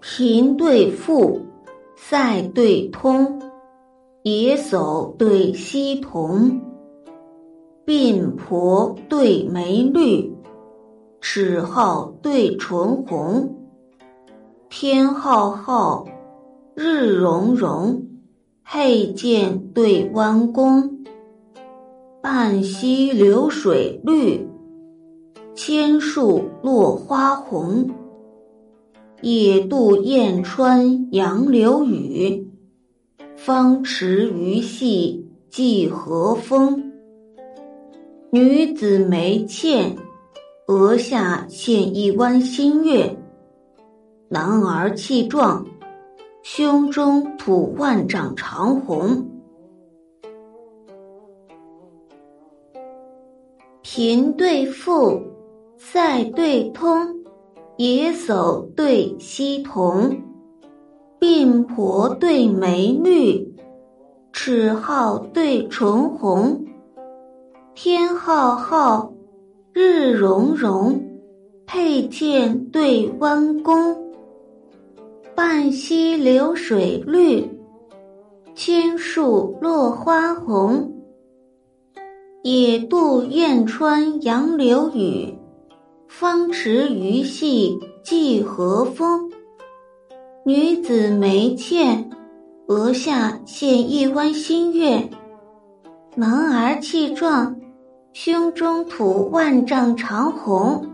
贫对富，塞对通，野叟对溪童，鬓婆对眉绿，齿皓对唇红。天浩浩，日融融，佩剑对弯弓。半溪流水绿，千树落花红。野渡燕穿杨柳雨，方持鱼戏寄和风。女子眉倩，额下现一弯新月；男儿气壮，胸中吐万丈长虹。贫对富，塞对通。野叟对溪童，鬓婆对眉绿，齿皓对唇红。天浩浩，日融融，佩剑对弯弓。半溪流水绿，千树落花红。野渡燕穿杨柳雨。方池鱼戏寄和风，女子眉倩，额下现一弯新月；男儿气壮，胸中吐万丈长虹。